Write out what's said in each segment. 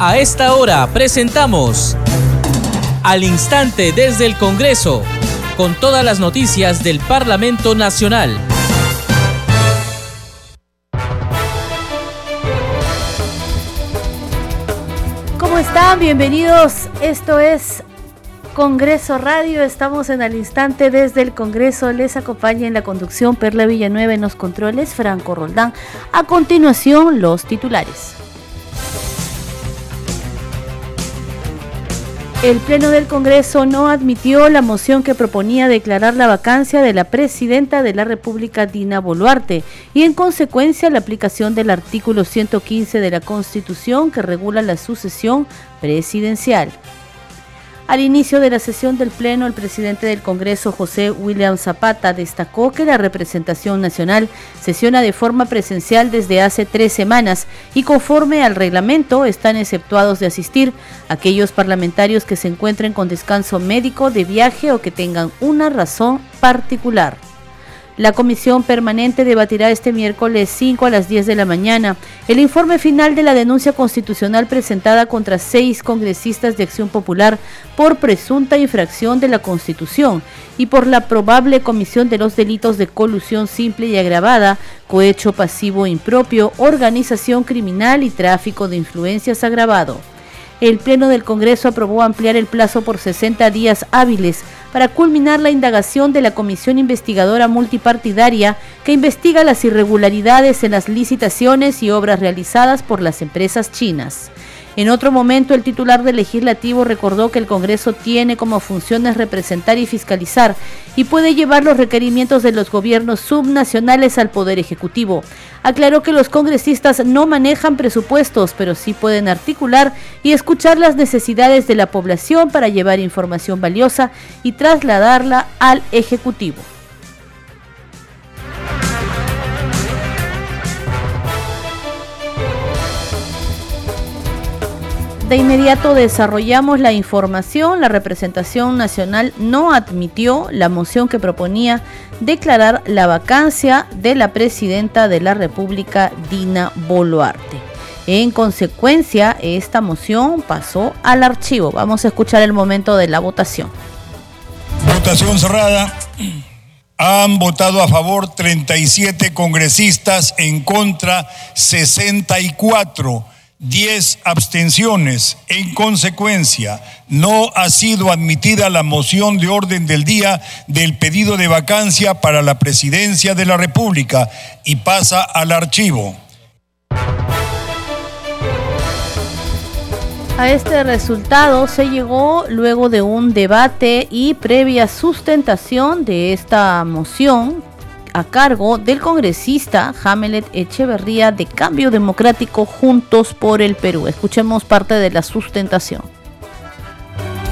A esta hora presentamos Al Instante desde el Congreso, con todas las noticias del Parlamento Nacional. ¿Cómo están? Bienvenidos. Esto es Congreso Radio. Estamos en al instante desde el Congreso. Les acompaña en la conducción Perla Villanueva en los controles, Franco Roldán. A continuación, los titulares. El Pleno del Congreso no admitió la moción que proponía declarar la vacancia de la presidenta de la República, Dina Boluarte, y en consecuencia la aplicación del artículo 115 de la Constitución que regula la sucesión presidencial. Al inicio de la sesión del Pleno, el presidente del Congreso, José William Zapata, destacó que la representación nacional sesiona de forma presencial desde hace tres semanas y conforme al reglamento están exceptuados de asistir aquellos parlamentarios que se encuentren con descanso médico, de viaje o que tengan una razón particular. La comisión permanente debatirá este miércoles 5 a las 10 de la mañana. El informe final de la denuncia constitucional presentada contra seis congresistas de Acción Popular por presunta infracción de la Constitución y por la probable comisión de los delitos de colusión simple y agravada, cohecho pasivo impropio, organización criminal y tráfico de influencias agravado. El Pleno del Congreso aprobó ampliar el plazo por 60 días hábiles para culminar la indagación de la Comisión Investigadora Multipartidaria que investiga las irregularidades en las licitaciones y obras realizadas por las empresas chinas. En otro momento, el titular del legislativo recordó que el Congreso tiene como funciones representar y fiscalizar y puede llevar los requerimientos de los gobiernos subnacionales al Poder Ejecutivo. Aclaró que los congresistas no manejan presupuestos, pero sí pueden articular y escuchar las necesidades de la población para llevar información valiosa y trasladarla al Ejecutivo. De inmediato desarrollamos la información. La representación nacional no admitió la moción que proponía declarar la vacancia de la presidenta de la República, Dina Boluarte. En consecuencia, esta moción pasó al archivo. Vamos a escuchar el momento de la votación. Votación cerrada. Han votado a favor 37 congresistas, en contra 64 10 abstenciones. En consecuencia, no ha sido admitida la moción de orden del día del pedido de vacancia para la presidencia de la República y pasa al archivo. A este resultado se llegó luego de un debate y previa sustentación de esta moción a cargo del congresista Hamelet Echeverría de Cambio Democrático Juntos por el Perú. Escuchemos parte de la sustentación.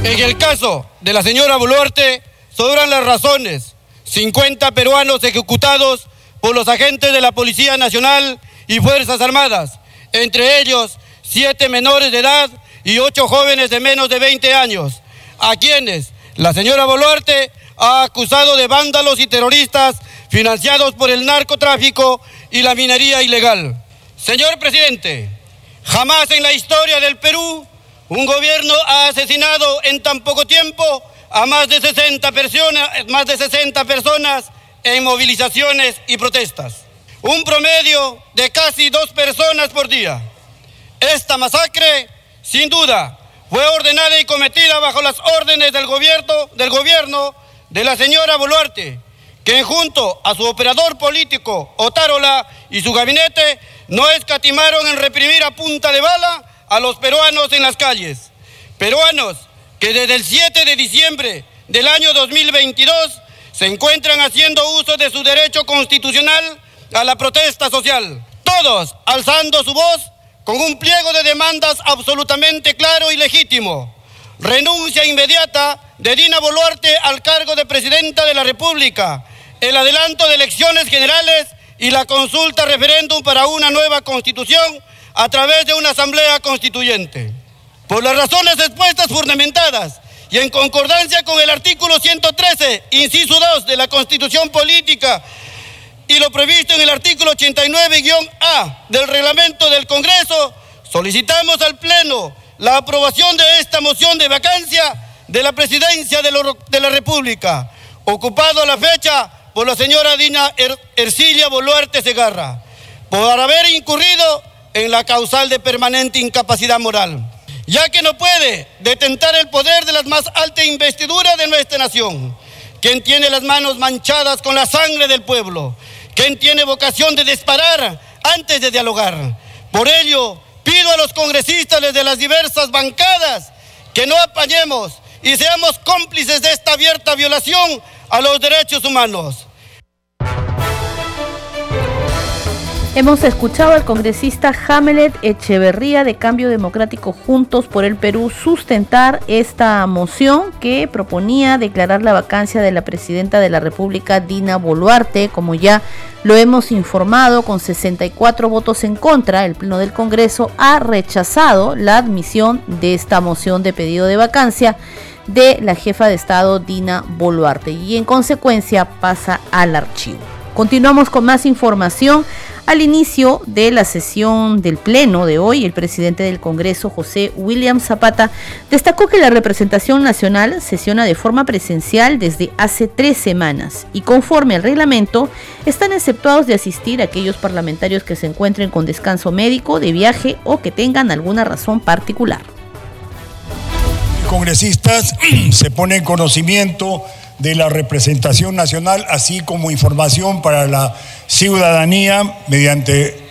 En el caso de la señora Boluarte, sobran las razones. 50 peruanos ejecutados por los agentes de la Policía Nacional y Fuerzas Armadas, entre ellos siete menores de edad y ocho jóvenes de menos de 20 años, a quienes la señora Boluarte ha acusado de vándalos y terroristas financiados por el narcotráfico y la minería ilegal. Señor presidente, jamás en la historia del Perú un gobierno ha asesinado en tan poco tiempo a más de 60 personas, más de 60 personas en movilizaciones y protestas. Un promedio de casi dos personas por día. Esta masacre, sin duda, fue ordenada y cometida bajo las órdenes del gobierno, del gobierno de la señora Boluarte, que junto a su operador político, Otárola, y su gabinete, no escatimaron en reprimir a punta de bala a los peruanos en las calles. Peruanos que desde el 7 de diciembre del año 2022 se encuentran haciendo uso de su derecho constitucional a la protesta social. Todos alzando su voz con un pliego de demandas absolutamente claro y legítimo. Renuncia inmediata de Dina Boluarte al cargo de presidenta de la República el adelanto de elecciones generales y la consulta referéndum para una nueva constitución a través de una asamblea constituyente. Por las razones expuestas fundamentadas y en concordancia con el artículo 113, inciso 2 de la Constitución Política y lo previsto en el artículo 89-A del reglamento del Congreso, solicitamos al Pleno la aprobación de esta moción de vacancia de la presidencia de, la República, ocupado a la fecha por la señora Dina er-, Ercilia Boluarte Segarra, por haber incurrido en la causal de permanente incapacidad moral, ya que no puede detentar el poder de las más altas investiduras de nuestra nación, quien tiene las manos manchadas con la sangre del pueblo, quien tiene vocación de disparar antes de dialogar. Por ello, pido a los congresistas de las diversas bancadas que no apañemos y seamos cómplices de esta abierta violación a los derechos humanos. Hemos escuchado al congresista Hamelet Echeverría de Cambio Democrático Juntos por el Perú sustentar esta moción que proponía declarar la vacancia de la presidenta de la República, Dina Boluarte, como ya lo hemos informado, con 64 votos en contra, el Pleno del Congreso ha rechazado la admisión de esta moción de pedido de vacancia de la jefa de Estado, Dina Boluarte, y en consecuencia pasa al archivo. Continuamos con más información. Al inicio de la sesión del Pleno de hoy, el presidente del Congreso, José William Zapata, destacó que la representación nacional sesiona de forma presencial desde hace tres semanas y conforme al reglamento están exceptuados de asistir aquellos parlamentarios que se encuentren con descanso médico, de viaje o que tengan alguna razón particular. Congresistas se ponen en conocimiento de la representación nacional, así como información para la ciudadanía mediante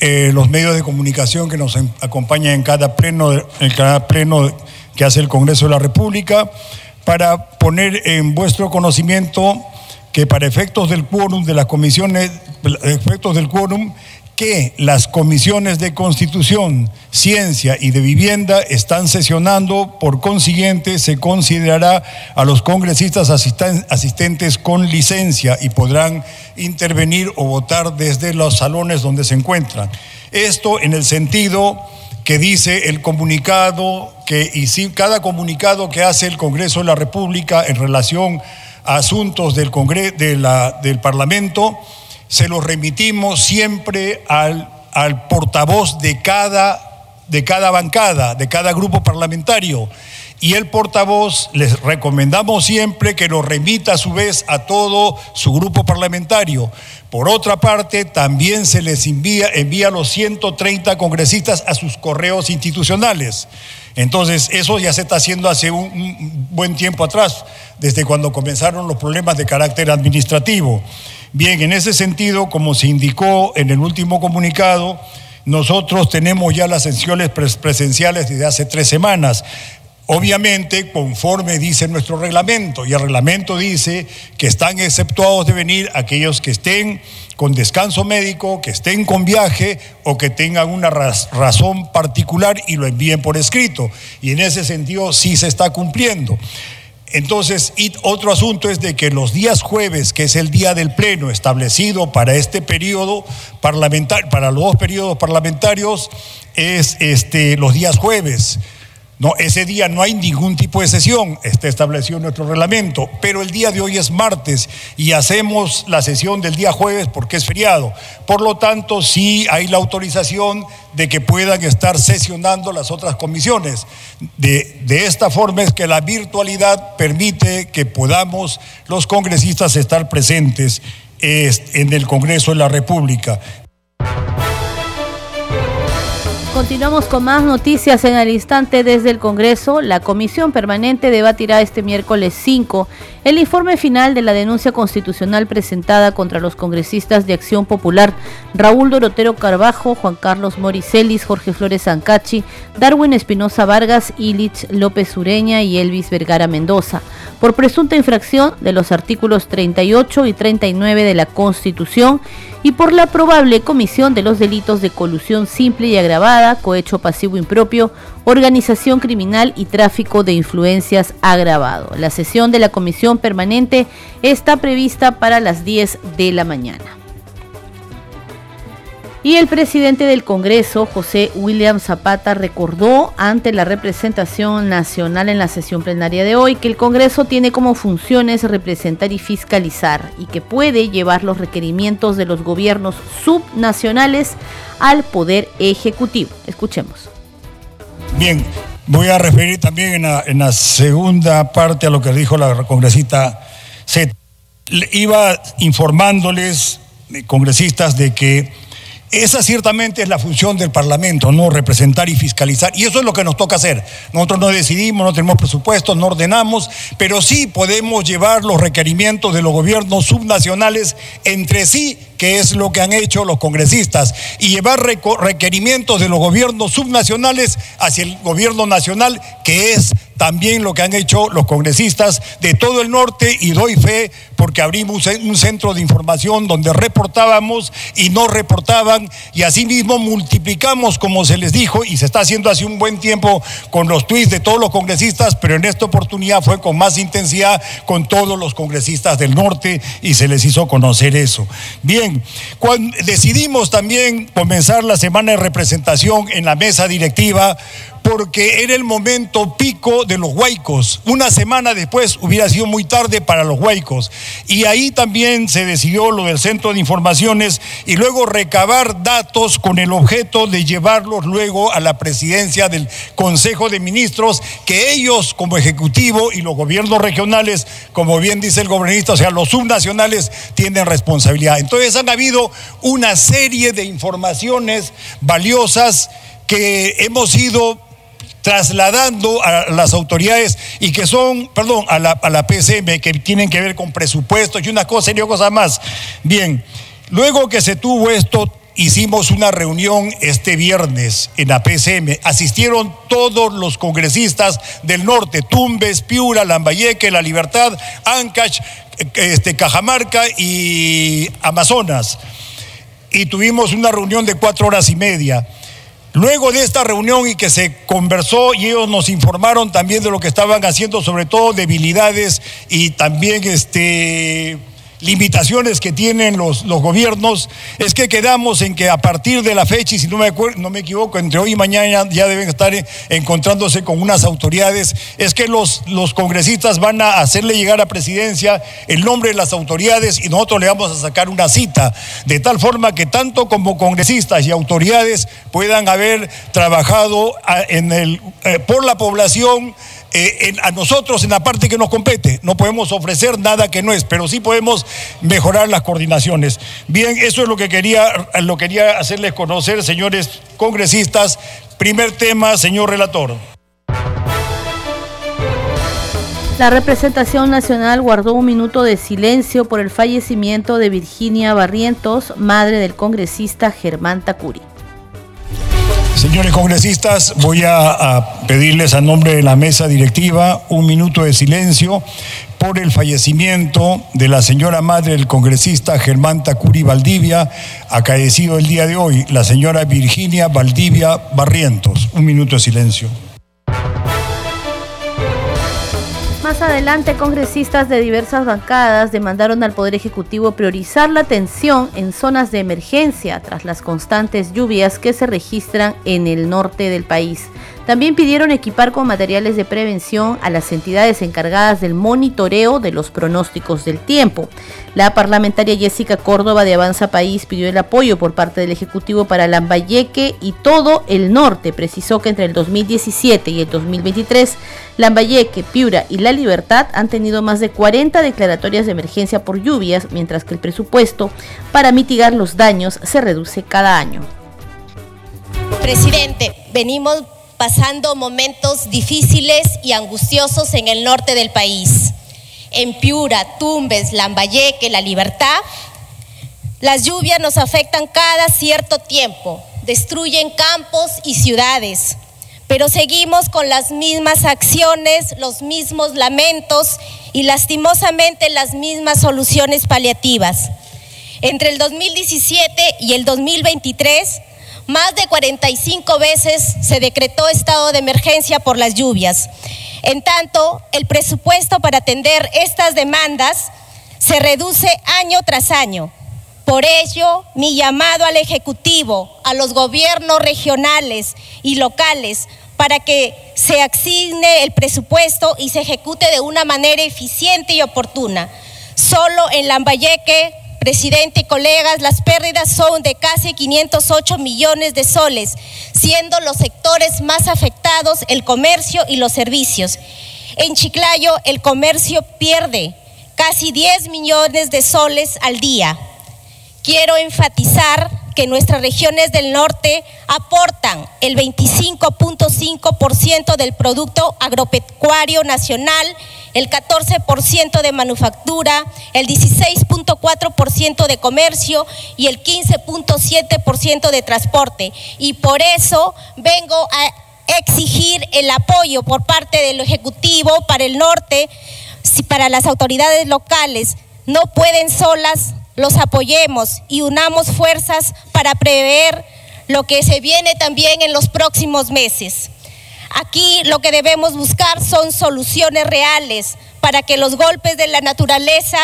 eh, los medios de comunicación que nos acompañan en cada pleno, en cada pleno que hace el Congreso de la República, para poner en vuestro conocimiento que para efectos del quórum de las comisiones, efectos del quórum, que las comisiones de Constitución, Ciencia y de Vivienda están sesionando, por consiguiente se considerará a los congresistas asistentes con licencia y podrán intervenir o votar desde los salones donde se encuentran. Esto en el sentido que dice el comunicado, que y si, cada comunicado que hace el Congreso de la República en relación a asuntos del, de la, del Parlamento, se lo remitimos siempre al, al portavoz de cada, de cada bancada, de cada grupo parlamentario. Y el portavoz les recomendamos siempre que lo remita a su vez a todo su grupo parlamentario. Por otra parte, también se les envía, envía a los 130 congresistas a sus correos institucionales. Entonces, eso ya se está haciendo hace un buen tiempo atrás, desde cuando comenzaron los problemas de carácter administrativo. Bien, en ese sentido, como se indicó en el último comunicado, nosotros tenemos ya las sesiones presenciales desde hace tres semanas. Obviamente, conforme dice nuestro reglamento, y el reglamento dice que están exceptuados de venir aquellos que estén con descanso médico, que estén con viaje o que tengan una razón particular y lo envíen por escrito. Y en ese sentido sí se está cumpliendo. Entonces, otro asunto es de que los días jueves, que es el día del pleno establecido para este periodo parlamentario, para los dos periodos parlamentarios, es este, los días jueves. No, ese día no hay ningún tipo de sesión, está establecido nuestro reglamento, pero el día de hoy es martes y hacemos la sesión del día jueves porque es feriado. Por lo tanto, sí hay la autorización de que puedan estar sesionando las otras comisiones. De, de esta forma es que la virtualidad permite que podamos los congresistas estar presentes en el Congreso de la República. Continuamos con más noticias en el instante desde el Congreso. La Comisión Permanente debatirá este miércoles 5 el informe final de la denuncia constitucional presentada contra los congresistas de Acción Popular Raúl Dorotero Carbajo, Juan Carlos Moricelis, Jorge Flores Ancachi, Darwin Espinosa Vargas, Ilich López Ureña y Elvis Vergara Mendoza, por presunta infracción de los artículos 38 y 39 de la Constitución y por la probable comisión de los delitos de colusión simple y agravada, cohecho pasivo impropio, organización criminal y tráfico de influencias agravado. La sesión de la comisión permanente está prevista para las 10 de la mañana. Y el presidente del Congreso, José William Zapata, recordó ante la representación nacional en la sesión plenaria de hoy que el Congreso tiene como funciones representar y fiscalizar y que puede llevar los requerimientos de los gobiernos subnacionales al Poder Ejecutivo. Escuchemos. Bien, voy a referir también en la, segunda parte a lo que dijo la congresista Z. Iba informándoles, eh, congresistas, de que esa ciertamente es la función del Parlamento, ¿no? Representar y fiscalizar. Y eso es lo que nos toca hacer. Nosotros no decidimos, no tenemos presupuestos, no ordenamos, pero sí podemos llevar los requerimientos de los gobiernos subnacionales entre sí, que es lo que han hecho los congresistas, y llevar requerimientos de los gobiernos subnacionales hacia el gobierno nacional, que es también lo que han hecho los congresistas de todo el norte y doy fe porque abrimos un centro de información donde reportábamos y no reportaban y asimismo multiplicamos como se les dijo y se está haciendo hace un buen tiempo con los tweets de todos los congresistas, pero en esta oportunidad fue con más intensidad con todos los congresistas del norte y se les hizo conocer eso. Bien, decidimos también comenzar la semana de representación en la mesa directiva porque era el momento pico de los huaicos. Una semana después hubiera sido muy tarde para los huaicos. Y ahí también se decidió lo del centro de informaciones y luego recabar datos con el objeto de llevarlos luego a la presidencia del Consejo de Ministros, que ellos como Ejecutivo y los gobiernos regionales, como bien dice el gobernista, o sea, los subnacionales, tienen responsabilidad. Entonces han habido una serie de informaciones valiosas que hemos ido trasladando a las autoridades y que son, perdón, a la, a la PCM, que tienen que ver con presupuestos y una cosa y otra cosa más. Bien, luego que se tuvo esto, hicimos una reunión este viernes en la PCM. Asistieron todos los congresistas del norte, Tumbes, Piura, Lambayeque, La Libertad, Ancash, este, Cajamarca y Amazonas. Y tuvimos una reunión de cuatro horas y media. Luego de esta reunión y que se conversó y ellos nos informaron también de lo que estaban haciendo, sobre todo debilidades y también este limitaciones que tienen los, los gobiernos, es que quedamos en que a partir de la fecha, y si no me, no me equivoco, entre hoy y mañana ya deben estar encontrándose con unas autoridades, es que los, los congresistas van a hacerle llegar a presidencia el nombre de las autoridades y nosotros le vamos a sacar una cita, de tal forma que tanto como congresistas y autoridades puedan haber trabajado en el, eh, por la población, eh, a nosotros en la parte que nos compete. No podemos ofrecer nada que no es, pero sí podemos mejorar las coordinaciones. Bien, eso es lo que quería, lo quería hacerles conocer, señores congresistas. Primer tema, señor relator. La representación nacional guardó un minuto de silencio por el fallecimiento de Virginia Barrientos, madre del congresista Germán Tacuri. Señores congresistas, voy a, pedirles a nombre de la mesa directiva un minuto de silencio por el fallecimiento de la señora madre del congresista Germán Tacuri Valdivia, acaecido el día de hoy, la señora Virginia Valdivia Barrientos. Un minuto de silencio. Más adelante, congresistas de diversas bancadas demandaron al Poder Ejecutivo priorizar la atención en zonas de emergencia tras las constantes lluvias que se registran en el norte del país. También pidieron equipar con materiales de prevención a las entidades encargadas del monitoreo de los pronósticos del tiempo. La parlamentaria Jessica Córdoba de Avanza País pidió el apoyo por parte del Ejecutivo para Lambayeque y todo el norte. Precisó que entre el 2017 y el 2023, Lambayeque, Piura y La Libertad han tenido más de 40 declaratorias de emergencia por lluvias, mientras que el presupuesto para mitigar los daños se reduce cada año. Presidente, venimos pasando momentos difíciles y angustiosos en el norte del país. En Piura, Tumbes, Lambayeque, La Libertad, las lluvias nos afectan cada cierto tiempo, destruyen campos y ciudades, pero seguimos con las mismas acciones, los mismos lamentos y lastimosamente las mismas soluciones paliativas. Entre el 2017 y el 2023, más de 45 veces se decretó estado de emergencia por las lluvias. En tanto, el presupuesto para atender estas demandas se reduce año tras año. Por ello, mi llamado al Ejecutivo, a los gobiernos regionales y locales, para que se asigne el presupuesto y se ejecute de una manera eficiente y oportuna. Solo en Lambayeque, presidente colegas, las pérdidas son de casi 508 millones de soles, siendo los sectores más afectados el comercio y los servicios. En Chiclayo, el comercio pierde casi 10 millones de soles al día quiero enfatizar que nuestras regiones del norte aportan el 25.5% del Producto Agropecuario Nacional, el 14% de manufactura, el 16.4% de comercio y el 15.7% de transporte. Y por eso vengo a exigir el apoyo por parte del Ejecutivo para el norte, para las autoridades locales. No pueden solas los apoyemos y unamos fuerzas para prever lo que se viene también en los próximos meses. Aquí lo que debemos buscar son soluciones reales para que los golpes de la naturaleza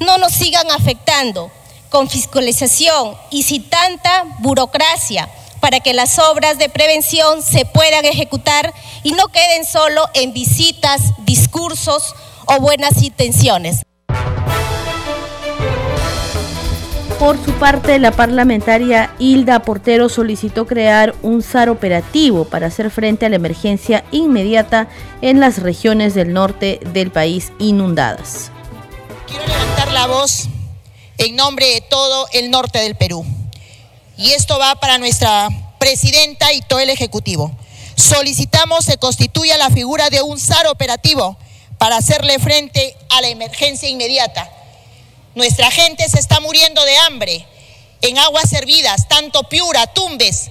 no nos sigan afectando, con fiscalización y sin tanta burocracia para que las obras de prevención se puedan ejecutar y no queden solo en visitas, discursos o buenas intenciones. Por su parte, la parlamentaria Hilda Portero solicitó crear un SAR operativo para hacer frente a la emergencia inmediata en las regiones del norte del país inundadas. Quiero levantar la voz en nombre de todo el norte del Perú. Y esto va para nuestra presidenta y todo el Ejecutivo. Solicitamos se constituya la figura de un SAR operativo para hacerle frente a la emergencia inmediata nuestra gente se está muriendo de hambre en aguas servidas, tanto Piura, Tumbes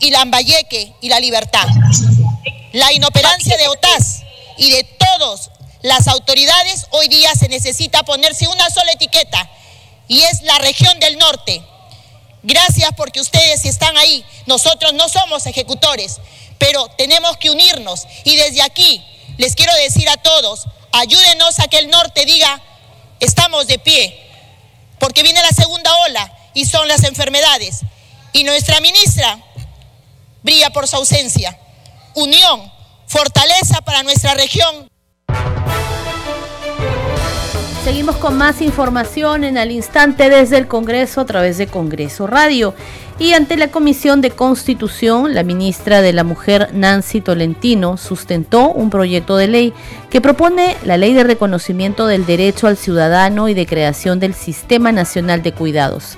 y Lambayeque y La Libertad. La inoperancia de OTAS y de todas las autoridades hoy día se necesita ponerse una sola etiqueta y es la región del norte. Gracias porque ustedes están ahí. Nosotros no somos ejecutores, pero tenemos que unirnos y desde aquí les quiero decir a todos, ayúdenos a que el norte diga estamos de pie, porque viene la segunda ola y son las enfermedades. Y nuestra ministra brilla por su ausencia. Unión, fortaleza para nuestra región. Seguimos con más información en al instante desde el Congreso a través de Congreso Radio. Y ante la Comisión de Constitución, la ministra de la Mujer, Nancy Tolentino, sustentó un proyecto de ley que propone la ley de reconocimiento del derecho al ciudadano y de creación del Sistema Nacional de Cuidados.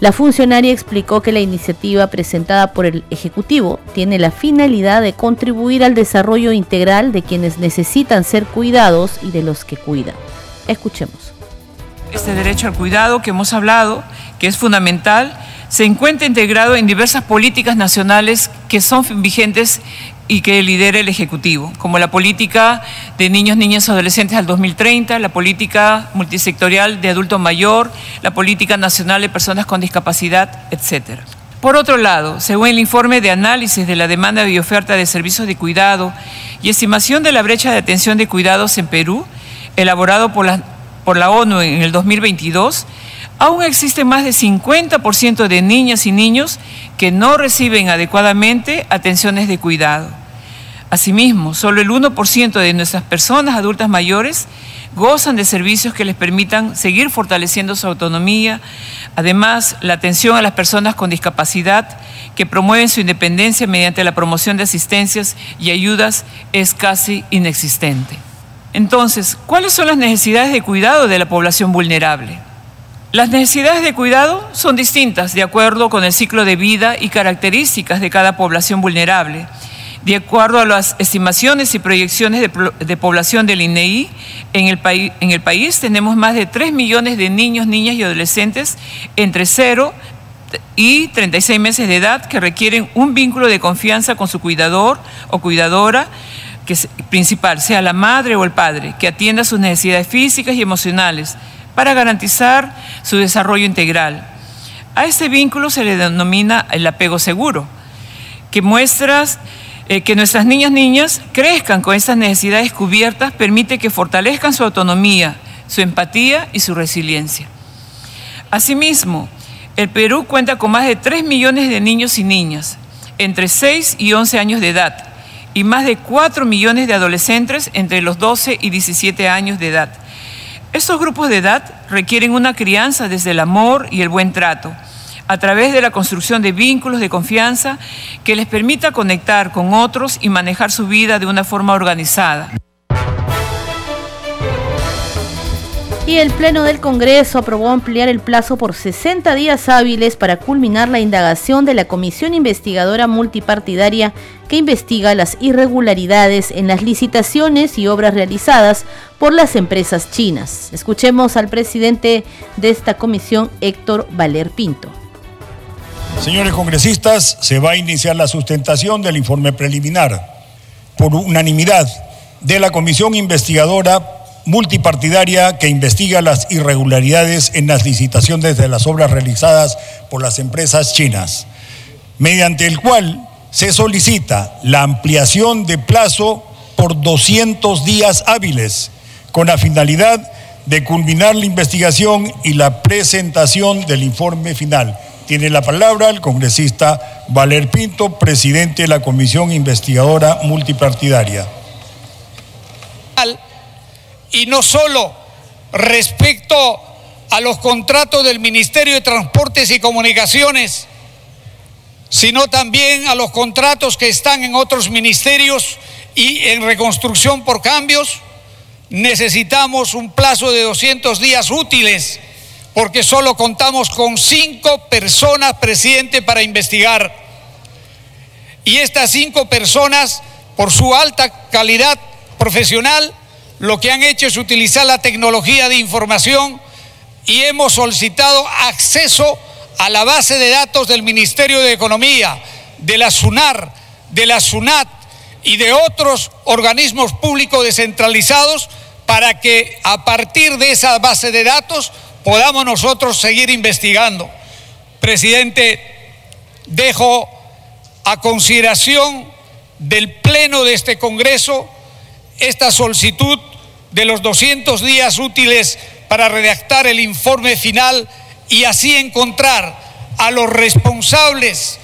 La funcionaria explicó que la iniciativa presentada por el Ejecutivo tiene la finalidad de contribuir al desarrollo integral de quienes necesitan ser cuidados y de los que cuidan. Escuchemos. Este derecho al cuidado que hemos hablado, que es fundamental, se encuentra integrado en diversas políticas nacionales que son vigentes y que lidera el Ejecutivo, como la política de niños, niñas y adolescentes al 2030, la política multisectorial de adulto mayor, la política nacional de personas con discapacidad, etc. Por otro lado, según el informe de análisis de la demanda y oferta de servicios de cuidado y estimación de la brecha de atención de cuidados en Perú, elaborado por la, ONU en el 2022, aún existe más de 50% de niñas y niños que no reciben adecuadamente atenciones de cuidado. Asimismo, solo el 1% de nuestras personas adultas mayores gozan de servicios que les permitan seguir fortaleciendo su autonomía. Además, la atención a las personas con discapacidad que promueven su independencia mediante la promoción de asistencias y ayudas es casi inexistente. Entonces, ¿cuáles son las necesidades de cuidado de la población vulnerable? Las necesidades de cuidado son distintas de acuerdo con el ciclo de vida y características de cada población vulnerable. De acuerdo a las estimaciones y proyecciones de, población del INEI, en el, en el país tenemos más de 3 millones de niños, niñas y adolescentes entre 0 y 36 meses de edad que requieren un vínculo de confianza con su cuidador o cuidadora que principal, sea la madre o el padre, que atienda sus necesidades físicas y emocionales para garantizar su desarrollo integral. A este vínculo se le denomina el apego seguro, que muestra eh, que nuestras niñas niñas crezcan con estas necesidades cubiertas, permite que fortalezcan su autonomía, su empatía y su resiliencia. Asimismo, el Perú cuenta con más de 3 millones de niños y niñas entre 6 y 11 años de edad y más de 4 millones de adolescentes entre los 12 y 17 años de edad. Estos grupos de edad requieren una crianza desde el amor y el buen trato, a través de la construcción de vínculos de confianza que les permita conectar con otros y manejar su vida de una forma organizada. Y el Pleno del Congreso aprobó ampliar el plazo por 60 días hábiles para culminar la indagación de la Comisión Investigadora Multipartidaria que investiga las irregularidades en las licitaciones y obras realizadas por las empresas chinas. Escuchemos al presidente de esta comisión, Héctor Valer Pinto. Señores congresistas, se va a iniciar la sustentación del informe preliminar por unanimidad de la Comisión Investigadora multipartidaria que investiga las irregularidades en las licitaciones de las obras realizadas por las empresas chinas, mediante el cual se solicita la ampliación de plazo por 200 días hábiles, con la finalidad de culminar la investigación y la presentación del informe final. Tiene la palabra el congresista Valer Pinto, presidente de la Comisión Investigadora Multipartidaria y no solo respecto a los contratos del Ministerio de Transportes y Comunicaciones, sino también a los contratos que están en otros ministerios y en reconstrucción por cambios, necesitamos un plazo de 200 días útiles, porque solo contamos con cinco personas, presidente, para investigar. Y estas cinco personas, por su alta calidad profesional, lo que han hecho es utilizar la tecnología de información y hemos solicitado acceso a la base de datos del Ministerio de Economía, de la SUNAR, de la SUNAT y de otros organismos públicos descentralizados para que a partir de esa base de datos podamos nosotros seguir investigando. Presidente, dejo a consideración del Pleno de este Congreso esta solicitud de los 200 días útiles para redactar el informe final y así encontrar a los responsables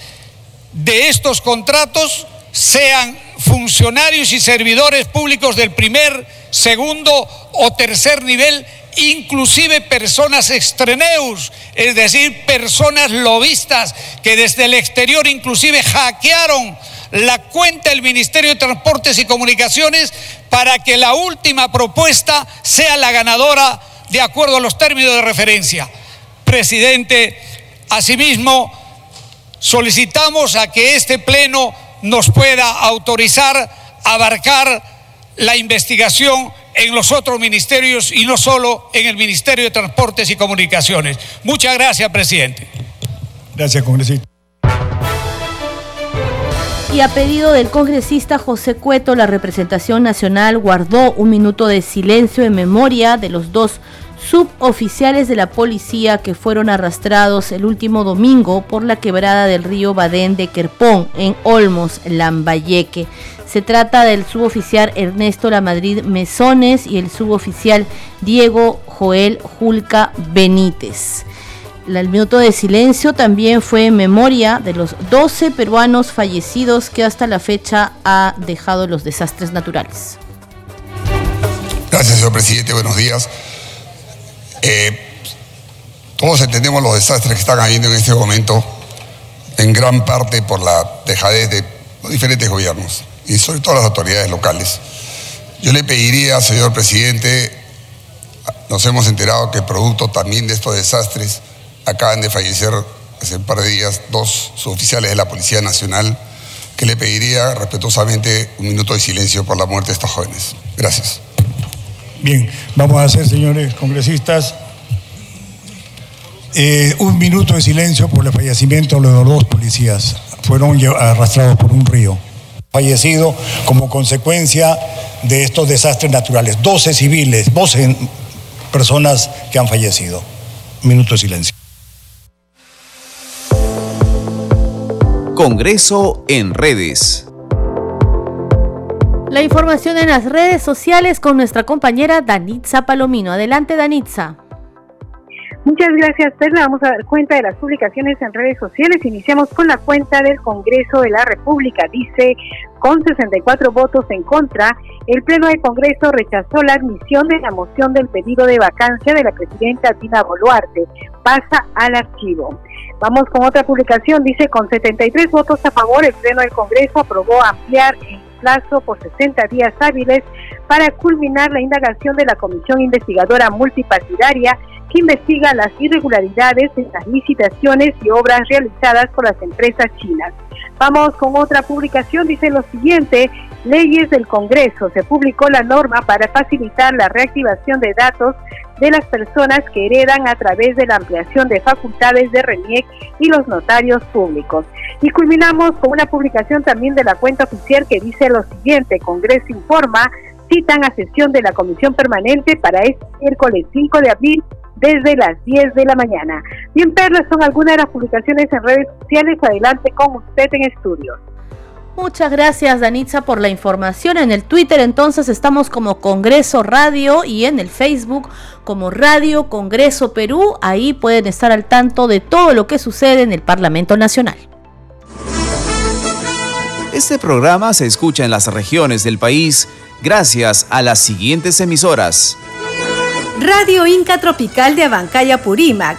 de estos contratos, sean funcionarios y servidores públicos del primer, segundo o tercer nivel, inclusive personas extreneus, es decir, personas lobistas que desde el exterior inclusive hackearon la cuenta del Ministerio de Transportes y Comunicaciones para que la última propuesta sea la ganadora de acuerdo a los términos de referencia. Presidente, asimismo, solicitamos a que este Pleno nos pueda autorizar a abarcar la investigación en los otros ministerios y no solo en el Ministerio de Transportes y Comunicaciones. Muchas gracias, presidente. Gracias, congresista. Y a pedido del congresista José Cueto, la representación nacional guardó un minuto de silencio en memoria de los dos suboficiales de la policía que fueron arrastrados el último domingo por la quebrada del río Badén de Querpón en Olmos, Lambayeque. Se trata del suboficial Ernesto Lamadrid Mesones y el suboficial Diego Joel Julca Benítez. El minuto de silencio también fue en memoria de los 12 peruanos fallecidos que hasta la fecha ha dejado los desastres naturales. Gracias, señor presidente. Buenos días. Eh, todos entendemos los desastres que están habiendo en este momento, en gran parte por la dejadez de los diferentes gobiernos y sobre todo las autoridades locales. Yo le pediría, señor presidente, nos hemos enterado que producto también de estos desastres, acaban de fallecer hace un par de días dos suboficiales de la Policía Nacional, que le pediría respetuosamente un minuto de silencio por la muerte de estos jóvenes. Gracias. Bien, vamos a hacer, señores congresistas, eh, un minuto de silencio por el fallecimiento de los dos policías. Fueron arrastrados por un río. Fallecido como consecuencia de estos desastres naturales. 12 civiles, 12 personas que han fallecido. Minuto de silencio. Congreso en redes. La información en las redes sociales con nuestra compañera Danitza Palomino. Adelante, Danitza. Muchas gracias, Perla. Vamos a dar cuenta de las publicaciones en redes sociales. Iniciamos con la cuenta del Congreso de la República. Dice, con 64 votos en contra, el Pleno del Congreso rechazó la admisión de la moción del pedido de vacancia de la presidenta Dina Boluarte. Pasa al archivo. Vamos con otra publicación. Dice, con 73 votos a favor, el Pleno del Congreso aprobó ampliar el plazo por 60 días hábiles para culminar la indagación de la Comisión Investigadora Multipartidaria que investiga las irregularidades en las licitaciones y obras realizadas por las empresas chinas. Vamos con otra publicación, dice lo siguiente, leyes del Congreso. Se publicó la norma para facilitar la reactivación de datos de las personas que heredan a través de la ampliación de facultades de RENIEC y los notarios públicos. Y culminamos con una publicación también de la cuenta oficial que dice lo siguiente, Congreso informa, citan a sesión de la Comisión Permanente para este miércoles 5 de abril desde las 10 de la mañana. Bien, Perla, son algunas de las publicaciones en redes sociales. Adelante con usted en estudios. Muchas gracias, Danitza, por la información. En el Twitter, entonces, estamos como Congreso Radio y en el Facebook como Radio Congreso Perú. Ahí pueden estar al tanto de todo lo que sucede en el Parlamento Nacional. Este programa se escucha en las regiones del país gracias a las siguientes emisoras. Radio Inca Tropical de Abancaya Purímac,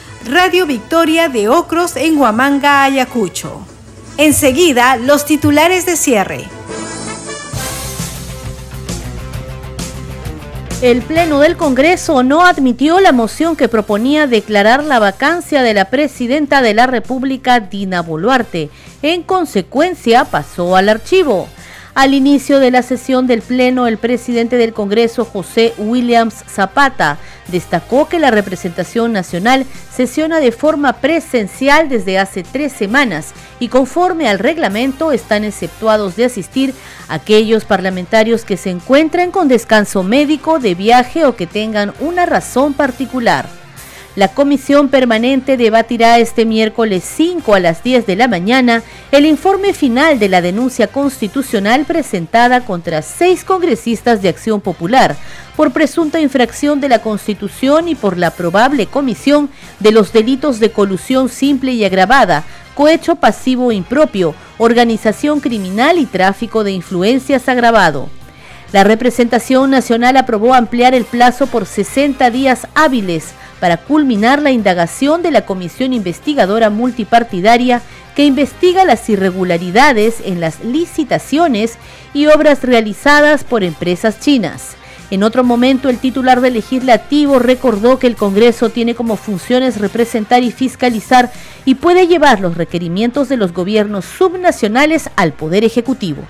Radio Victoria de Ocros en Huamanga, Ayacucho. Enseguida, los titulares de cierre. El Pleno del Congreso no admitió la moción que proponía declarar la vacancia de la presidenta de la República, Dina Boluarte. En consecuencia, pasó al archivo. Al inicio de la sesión del Pleno, el presidente del Congreso, José Williams Zapata, destacó que la representación nacional sesiona de forma presencial desde hace tres semanas y conforme al reglamento están exceptuados de asistir aquellos parlamentarios que se encuentren con descanso médico, de viaje o que tengan una razón particular. La comisión permanente debatirá este miércoles 5 a las 10 de la mañana el informe final de la denuncia constitucional presentada contra seis congresistas de Acción Popular por presunta infracción de la Constitución y por la probable comisión de los delitos de colusión simple y agravada, cohecho pasivo impropio, organización criminal y tráfico de influencias agravado. La representación nacional aprobó ampliar el plazo por 60 días hábiles para culminar la indagación de la Comisión Investigadora Multipartidaria que investiga las irregularidades en las licitaciones y obras realizadas por empresas chinas. En otro momento, el titular del legislativo recordó que el Congreso tiene como funciones representar y fiscalizar y puede llevar los requerimientos de los gobiernos subnacionales al Poder Ejecutivo.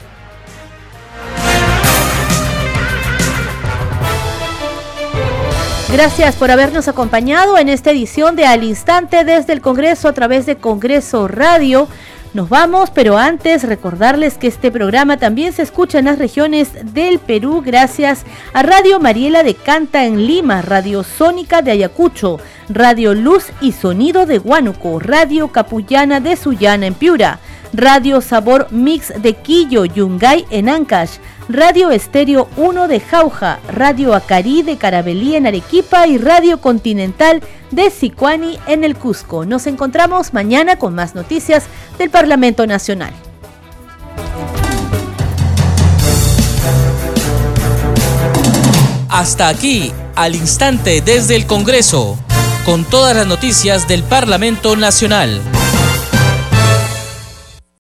Gracias por habernos acompañado en esta edición de Al Instante desde el Congreso a través de Congreso Radio. Nos vamos, pero antes recordarles que este programa también se escucha en las regiones del Perú gracias a Radio Mariela de Canta en Lima, Radio Sónica de Ayacucho, Radio Luz y Sonido de Huánuco, Radio Capullana de Sullana en Piura, Radio Sabor Mix de Quillo, Yungay en Ancash, Radio Estéreo 1 de Jauja, Radio Acari de Carabelí en Arequipa y Radio Continental de Sicuani en el Cusco. Nos encontramos mañana con más noticias del Parlamento Nacional. Hasta aquí, al instante desde el Congreso, con todas las noticias del Parlamento Nacional.